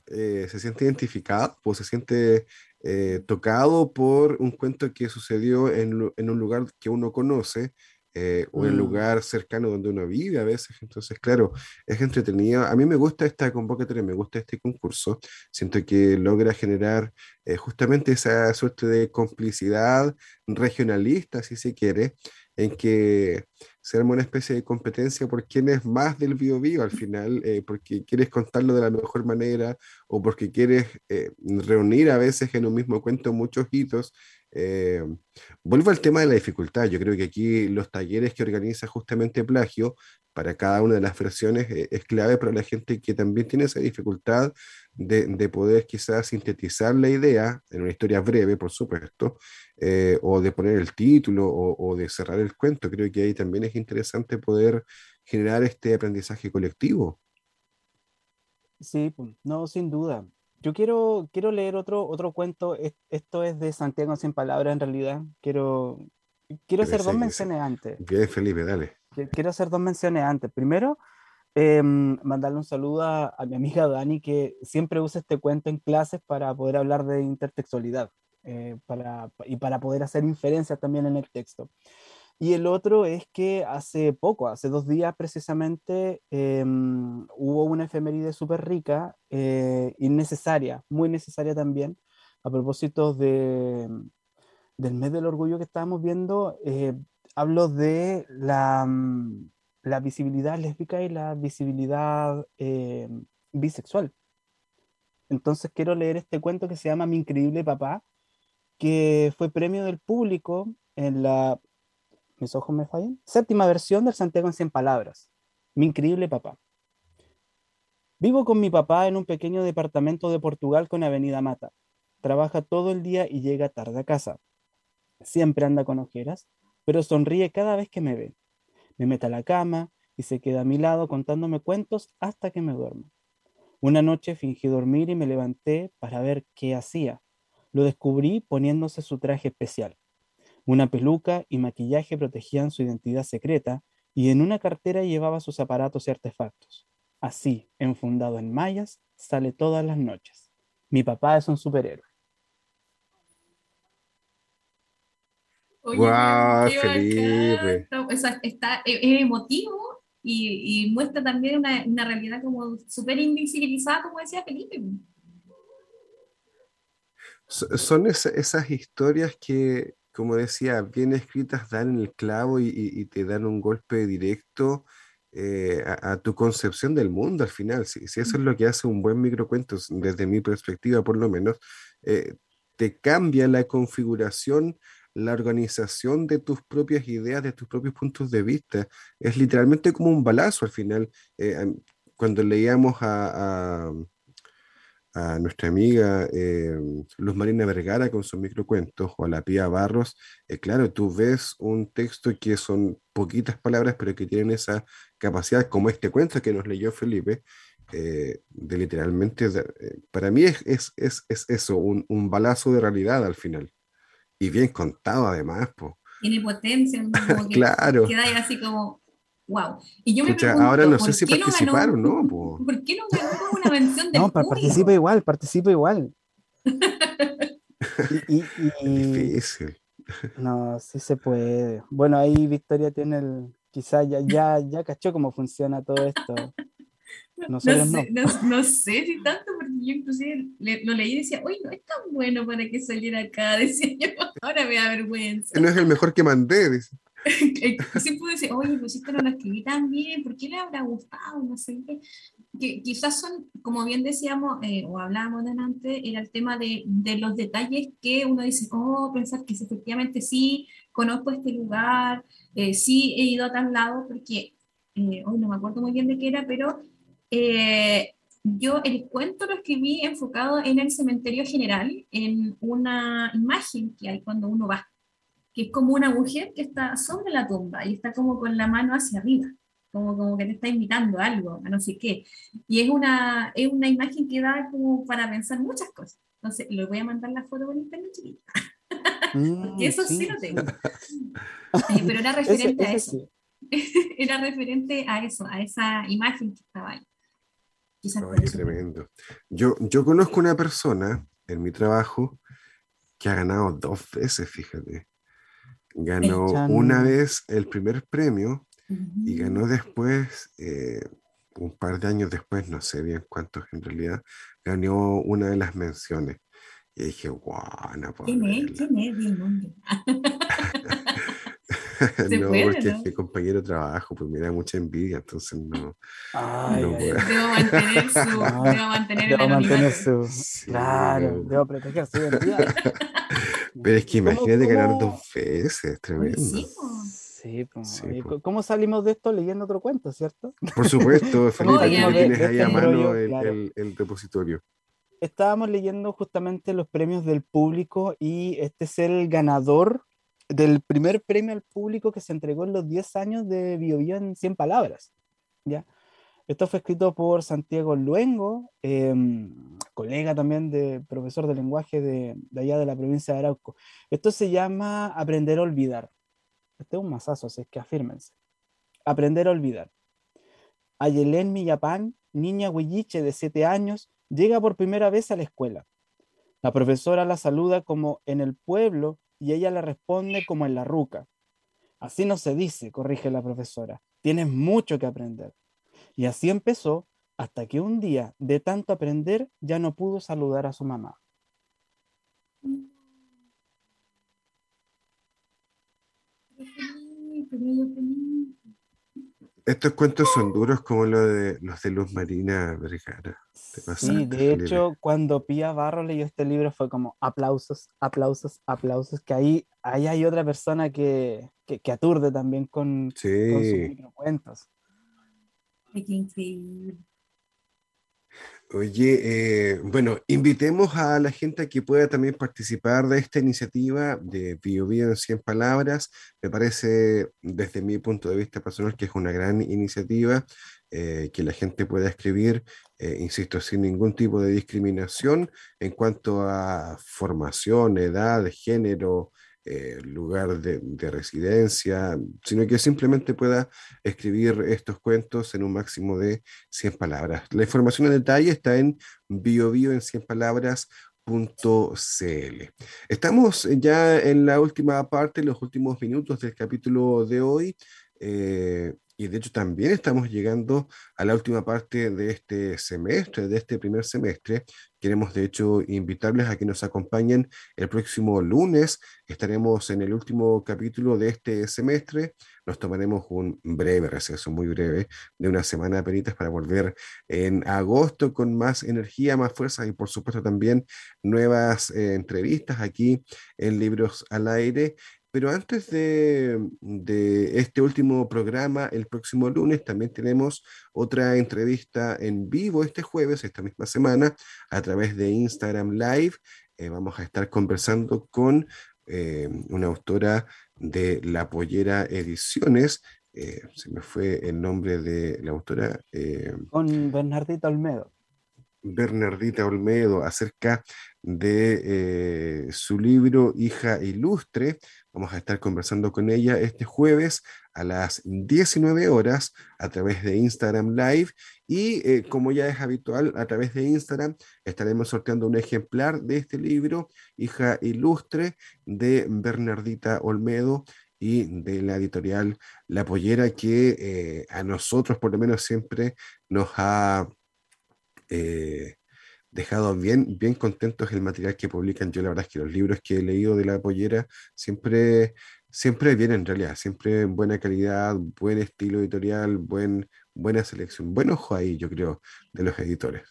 eh, se siente identificado, pues se siente eh, tocado por un cuento que sucedió en, en un lugar que uno conoce eh, o mm. lugar cercano donde uno vive a veces. Entonces, claro, es entretenido. A mí me gusta esta convocatoria, me gusta este concurso. Siento que logra generar eh, justamente esa suerte de complicidad regionalista, si se quiere, en que se arma una especie de competencia por quién es más del bio, bio al final, eh, porque quieres contarlo de la mejor manera o porque quieres reunir a veces en un mismo cuento muchos hitos eh, vuelvo al tema de la dificultad. Yo creo que aquí los talleres que organiza justamente Plagio para cada una de las versiones eh, es clave para la gente que también tiene esa dificultad de, de poder quizás sintetizar la idea en una historia breve, por supuesto, eh, o de poner el título o, o de cerrar el cuento. Creo que ahí también es interesante poder generar este aprendizaje colectivo. Sí, pues, no, sin duda. Yo quiero, quiero leer otro, otro cuento. Es- Esto es de Santiago sin palabras, en realidad. Quiero, quiero hacer Ese- dos ese- menciones antes. Bien, Felipe, dale. Qui- Quiero hacer dos menciones antes. Primero, em, mandarle un saludo a, a mi amiga Dani, que siempre usa este cuento en clases para poder hablar de intertextualidad eh, para, y para poder hacer inferencias también en el texto. Y el otro es que hace poco, hace dos días precisamente, em, hubo una efeméride súper rica, eh, innecesaria, muy necesaria también, a propósito de, del mes del orgullo que estábamos viendo. eh, hablo de la, mm, la visibilidad lésbica y la visibilidad eh, bisexual. Entonces quiero leer este cuento que se llama Mi increíble papá, que fue premio del público en la, mis ojos me fallan, séptima versión del Santiago en 100 palabras. Mi increíble papá. Vivo con mi papá en un pequeño departamento de Portugal con Avenida Mata. Trabaja todo el día y llega tarde a casa. Siempre anda con ojeras, pero sonríe cada vez que me ve. Me mete a la cama y se queda a mi lado contándome cuentos hasta que me duermo. Una noche fingí dormir y me levanté para ver qué hacía. Lo descubrí poniéndose su traje especial. Una peluca y maquillaje protegían su identidad secreta y en una cartera llevaba sus aparatos y artefactos. Así, enfundado en mallas, sale todas las noches. Mi papá es un superhéroe. Oye, bacán. Felipe. Está- o sea, está, es emotivo y, y muestra también una, una realidad como súper invisibilizada, como decía Felipe. So- Son esa- esas historias que, como decía, bien escritas dan el clavo y, te dan un golpe directo eh, a, tu concepción del mundo al final. Si, eso es lo que hace un buen microcuento, desde mi perspectiva por lo menos, eh, te cambia la configuración, la organización de tus propias ideas, de tus propios puntos de vista. Es literalmente como un balazo al final. Eh, cuando leíamos a- a nuestra amiga eh, Luz Marina Vergara con sus microcuentos o a la Pía Barros, eh, claro, tú ves un texto que son poquitas palabras, pero que tienen esa capacidad, como este cuento que nos leyó Felipe, eh, de literalmente, de- eh, para mí es, es, es, es eso, un, un balazo de realidad al final. Y bien contado además, pues. Tiene potencia, como que Claro. queda ahí así como, wow. Y yo me Pucha, pregunto, ahora no ¿por sé si qué no ganó- participaron, ¿no? po? ¿Por qué no ganó una mención del No, público? participa igual, participa igual. Y, y- difícil. no, sí se puede. Bueno, ahí Victoria tiene el, quizá ya, ya, ya cachó cómo funciona todo esto. No Nosotros no. sé, no, no sé si tanto, porque yo inclusive le- lo leí y decía, uy, no es tan bueno para que saliera acá, decía yo, ahora me da vergüenza. No es el mejor que mandé, dice. Siempre decía, oye, pues esto no lo escribí tan bien, ¿por qué le habrá gustado? No sé qué. Que quizás son, como bien decíamos, eh, o hablábamos delante, era el tema de, de los detalles que uno dice, oh, pensar que sí, efectivamente sí, conozco este lugar, eh, sí he ido a tal lado, porque eh, hoy no me acuerdo muy bien de qué era, pero eh, yo el cuento lo escribí enfocado en el cementerio general, en una imagen que hay cuando uno va, que es como una mujer que está sobre la tumba y está como con la mano hacia arriba, como, como que te está invitando a algo, a no sé qué. Y es una, es una imagen que da como para pensar muchas cosas. Entonces, le voy a mandar la foto por internet, chiquita. Mm, Que eso sí, sí, lo tengo. Eh, pero era Ese- referente a eso. sí. Era referente a eso, a esa imagen que estaba ahí. Quizás Ay, eso. tremendo. Yo, yo conozco una persona en mi trabajo que ha ganado dos veces, fíjate. Ganó una vez el primer premio Ujú. y ganó después, eh, un par de años después, no sé bien cuántos en realidad, ganó una de las menciones. Y dije, guau, no puedo ¿Quién es? creerlo". ¿Quién es? Di el nombre. ¿Se no, puede, porque no? es mi compañero de trabajo, pues me da mucha envidia, entonces no. Ay, No ay. Debo mantener su. Debo mantener el Debo mantener su. Sí, Claro, no. debo proteger su identidad. Pero es que ¿Cómo- imagínate ganar cómo- dos veces, tremendo. sí. Sí. ¿cómo salimos de esto leyendo otro cuento, cierto? Por supuesto, Felipe, tú de- tienes ahí este a mano rollo, el, claro. el- el repositorio. Estábamos leyendo justamente los premios del público y este es el ganador del primer premio al público que se entregó en los 10 años de Bio Bio en 100 palabras. ¿ya? Esto fue escrito por Santiago Luengo, em, colega también de profesor de lenguaje de, allá de la provincia de Arauco. Esto se llama Aprender a olvidar. Este es un masazo, así es que afírmense. Aprender a olvidar. Ayelén Millapán, niña huilliche de 7 años, llega por primera vez a la escuela. La profesora la saluda como en el pueblo y ella le responde como en la ruca. Así no se dice, corrige la profesora. Tienes mucho que aprender. Y así empezó hasta que un día, de tanto aprender, ya no pudo saludar a su mamá. Estos cuentos son duros como lo de los de Luz Marina Vergara. Sí, de hecho, cuando Pía Barro leyó este libro fue como aplausos, aplausos, aplausos, que ahí, ahí hay otra persona que, que, que aturde también con, con sus Sí. microcuentos. Qué increíble. Oye, eh, bueno, invitemos a la gente a que pueda también participar de esta iniciativa de Bio Bio en 100 palabras. Me parece, desde mi punto de vista personal, que es una gran iniciativa, eh, que la gente pueda escribir, eh, insisto, sin ningún tipo de discriminación en cuanto a formación, edad, género, eh, lugar de, de residencia, sino que simplemente pueda escribir estos cuentos en un máximo de 100 palabras. La información en detalle está en biobio en 100 palabras.cl. Estamos ya en la última parte, los últimos minutos del capítulo de hoy. eh, y de hecho también estamos llegando a la última parte de este semestre, de este primer semestre. Queremos de hecho invitarles a que nos acompañen el próximo lunes. Estaremos en el último capítulo de este semestre. Nos tomaremos un breve receso, muy breve, de una semana de peritas para volver en agosto con más energía, más fuerza y por supuesto también nuevas eh, entrevistas aquí en Libros al Aire. Pero antes de, de este último programa, el próximo lunes también tenemos otra entrevista en vivo este jueves, esta misma semana, a través de Instagram Live. Eh, vamos a estar conversando con eh, una autora de La Pollera Ediciones. eh, se me fue el nombre de la autora. Con Bernardita Olmedo. Bernardita Olmedo acerca de eh, su libro Hija Ilustre. Vamos a estar conversando con ella este jueves a las 19 horas a través de Instagram Live y eh, como ya es habitual a través de Instagram estaremos sorteando un ejemplar de este libro Hija Ilustre de Bernardita Olmedo y de la editorial La Pollera que eh, a nosotros por lo menos siempre nos ha eh, dejado bien, bien contentos el material que publican. Yo la verdad es que los libros que he leído de la pollera siempre, siempre vienen en realidad, siempre en buena calidad, buen estilo editorial, buen, buena selección, buen ojo ahí, yo creo, de los editores.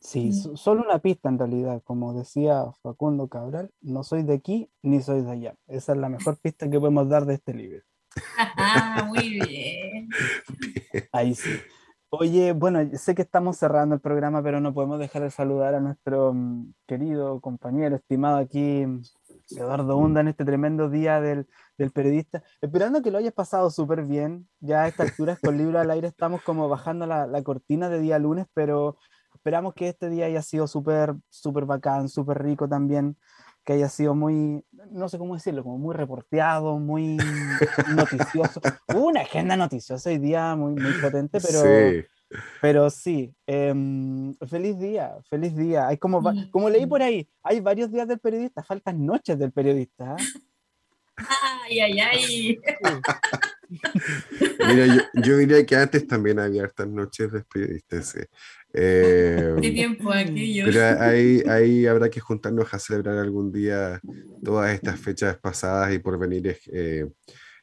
Sí, Mm. so- solo una pista en realidad, como decía Facundo Cabral, no soy de aquí ni soy de allá. Esa es la mejor pista que podemos dar de este libro. Ah, muy bien. Ahí sí. Oye, bueno, sé que estamos cerrando el programa, pero no podemos dejar de saludar a nuestro mm, querido compañero, estimado aquí, mm, Eduardo Hunda, en este tremendo día del, del periodista. Esperando que lo hayas pasado súper bien. Ya a estas alturas con Libro al Aire estamos como bajando la, la cortina de día lunes, pero esperamos que este día haya sido súper, súper bacán, súper rico también, que haya sido muy, no sé cómo decirlo, como muy reporteado, muy noticioso. Hubo una agenda noticiosa hoy día muy, muy potente, pero Sí, pero sí, em, feliz día, feliz día. Hay como, Sí. como leí por ahí, hay varios días del periodista, faltan noches del periodista. ¿ah? Ay, ay, ay. mira, yo, yo diría que antes también había hartas noches de periodistas, sí. Eh, Qué tiempo aquello. Pero ahí, ahí habrá que juntarnos a celebrar algún día todas estas fechas pasadas y por venir eh,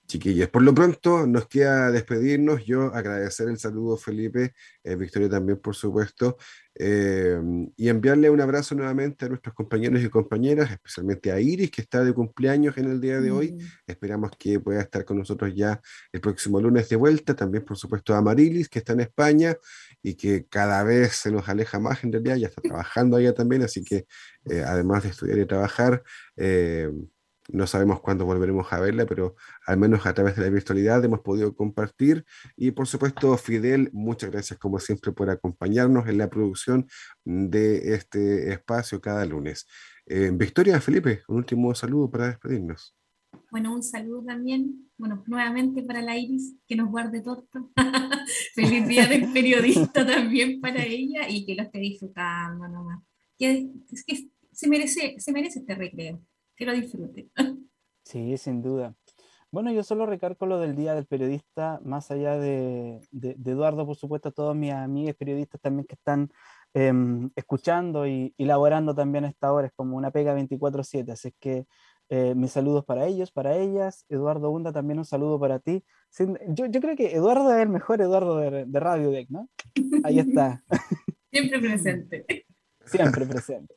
chiquillas. Por lo pronto, nos queda despedirnos. Yo agradecer el saludo, Felipe, eh, Victoria también, por supuesto, eh, y enviarle un abrazo nuevamente a nuestros compañeros y compañeras, especialmente a Iris, que está de cumpleaños en el día de hoy. Mm. Esperamos que pueda estar con nosotros ya el próximo lunes de vuelta. También, por supuesto, a Marilis, que está en España y que cada vez se nos aleja más, en realidad, ya está trabajando allá también, así que eh, además de estudiar y trabajar, eh, no sabemos cuándo volveremos a verla, pero al menos a través de la virtualidad hemos podido compartir. Y por supuesto, Fidel, muchas gracias como siempre por acompañarnos en la producción de este espacio cada lunes. Eh, Victoria, Felipe, un último saludo para despedirnos. Bueno, un saludo también, bueno, nuevamente para la Iris, que nos guarde torta. Feliz día del periodista también para ella y que lo esté disfrutando nomás. Que, es que se merece, se merece este recreo, que lo disfrute. Sí, sin duda. Bueno, yo solo recargo lo del Día del Periodista, más allá de, de- de Eduardo, por supuesto, todos mis amigos periodistas también que están em, escuchando y, y laborando también a esta hora, es como una pega 24/7, así que eh, mis saludos para ellos, para ellas. Eduardo Hunda, también un saludo para ti. Sin- yo, yo creo que Eduardo es el mejor Eduardo de, de Radio Deck, ¿no? Ahí está, Siempre presente. siempre presente.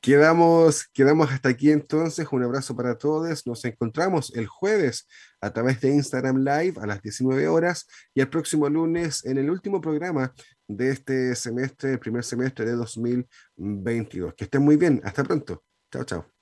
Quedamos, quedamos hasta aquí entonces. Un abrazo para todos. Nos encontramos el jueves a través de Instagram Live a las 19 horas y el próximo lunes en el último programa de este semestre, el primer semestre de 2022. Que estén muy bien. Hasta pronto. Chao, chao.